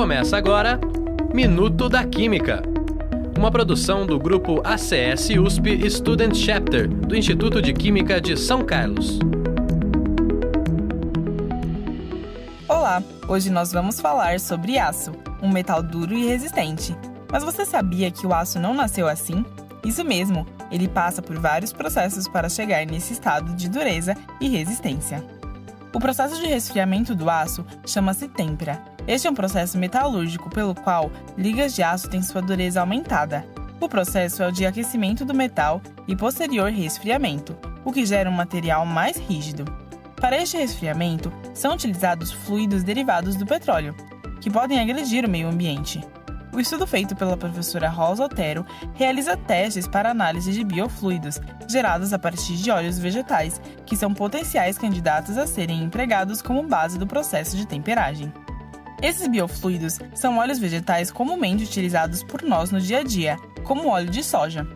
Começa agora Minuto da Química. Uma produção do grupo ACS USP Student Chapter do Instituto de Química de São Carlos. Olá, hoje nós vamos falar sobre aço, um metal duro e resistente. Mas você sabia que o aço não nasceu assim? Isso mesmo, ele passa por vários processos para chegar nesse estado de dureza e resistência. O processo de resfriamento do aço chama-se têmpera. Este é um processo metalúrgico pelo qual ligas de aço têm sua dureza aumentada. O processo é o de aquecimento do metal e posterior resfriamento, o que gera um material mais rígido. Para este resfriamento, são utilizados fluidos derivados do petróleo, que podem agredir o meio ambiente. O estudo feito pela professora Rosa Otero realiza testes para análise de biofluidos gerados a partir de óleos vegetais, que são potenciais candidatos a serem empregados como base do processo de temperagem. Esses biofluidos são óleos vegetais comumente utilizados por nós no dia a dia, como óleo de soja.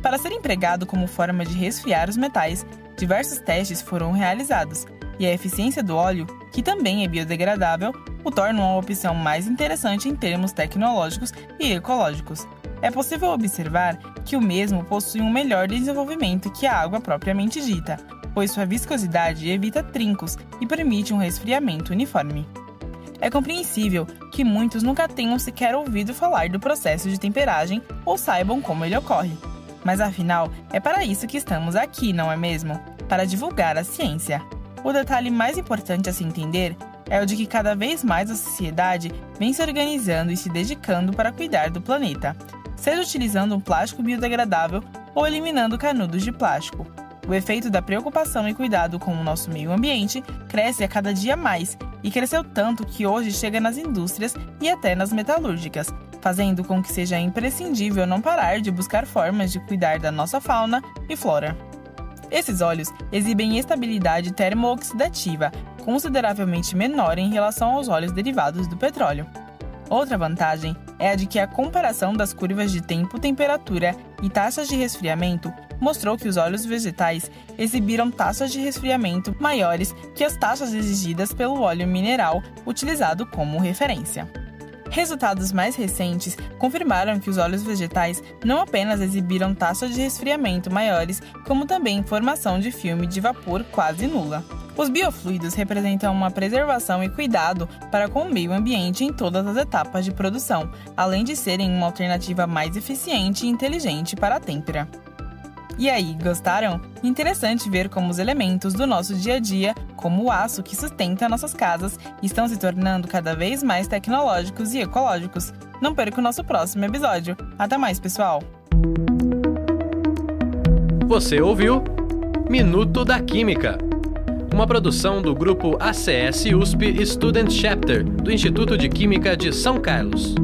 Para ser empregado como forma de resfriar os metais, diversos testes foram realizados, e a eficiência do óleo, que também é biodegradável, o torna uma opção mais interessante em termos tecnológicos e ecológicos. É possível observar que o mesmo possui um melhor desenvolvimento que a água propriamente dita, pois sua viscosidade evita trincos e permite um resfriamento uniforme. É compreensível que muitos nunca tenham sequer ouvido falar do processo de temperagem ou saibam como ele ocorre. Mas afinal, é para isso que estamos aqui, não é mesmo? Para divulgar a ciência. O detalhe mais importante a se entender é o de que cada vez mais a sociedade vem se organizando e se dedicando para cuidar do planeta, seja utilizando um plástico biodegradável ou eliminando canudos de plástico. O efeito da preocupação e cuidado com o nosso meio ambiente cresce a cada dia mais e cresceu tanto que hoje chega nas indústrias e até nas metalúrgicas, fazendo com que seja imprescindível não parar de buscar formas de cuidar da nossa fauna e flora. Esses óleos exibem estabilidade termooxidativa consideravelmente menor em relação aos óleos derivados do petróleo. Outra vantagem é a de que a comparação das curvas de tempo, temperatura e taxas de resfriamento mostrou que os óleos vegetais exibiram taxas de resfriamento maiores que as taxas exigidas pelo óleo mineral utilizado como referência. Resultados mais recentes confirmaram que os óleos vegetais não apenas exibiram taxas de resfriamento maiores, como também formação de filme de vapor quase nula. Os biofluidos representam uma preservação e cuidado para com o meio ambiente em todas as etapas de produção, além de serem uma alternativa mais eficiente e inteligente para a têmpera. E aí, gostaram? Interessante ver como os elementos do nosso dia a dia, como o aço que sustenta nossas casas, estão se tornando cada vez mais tecnológicos e ecológicos. Não perca o nosso próximo episódio. Até mais, pessoal! Você ouviu Minuto da Química, uma produção do grupo ACS USP Student Chapter do Instituto de Química de São Carlos.